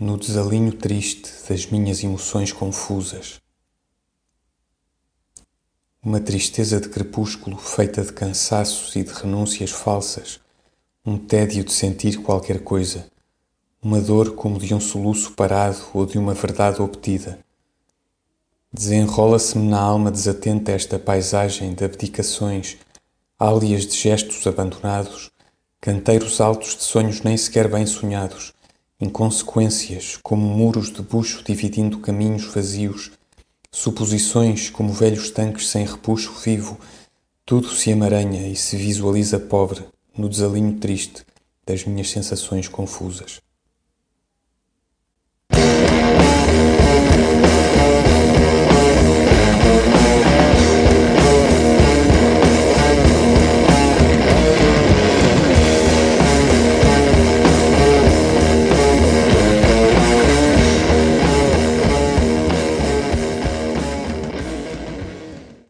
no desalinho triste das minhas emoções confusas. Uma tristeza de crepúsculo feita de cansaços e de renúncias falsas, um tédio de sentir qualquer coisa, uma dor como de um soluço parado ou de uma verdade obtida. Desenrola-se-me na alma desatenta esta paisagem de abdicações, álias de gestos abandonados, canteiros altos de sonhos nem sequer bem sonhados, inconsequências como muros de bucho dividindo caminhos vazios, suposições como velhos tanques sem repuxo vivo, tudo se emaranha e se visualiza pobre no desalinho triste das minhas sensações confusas.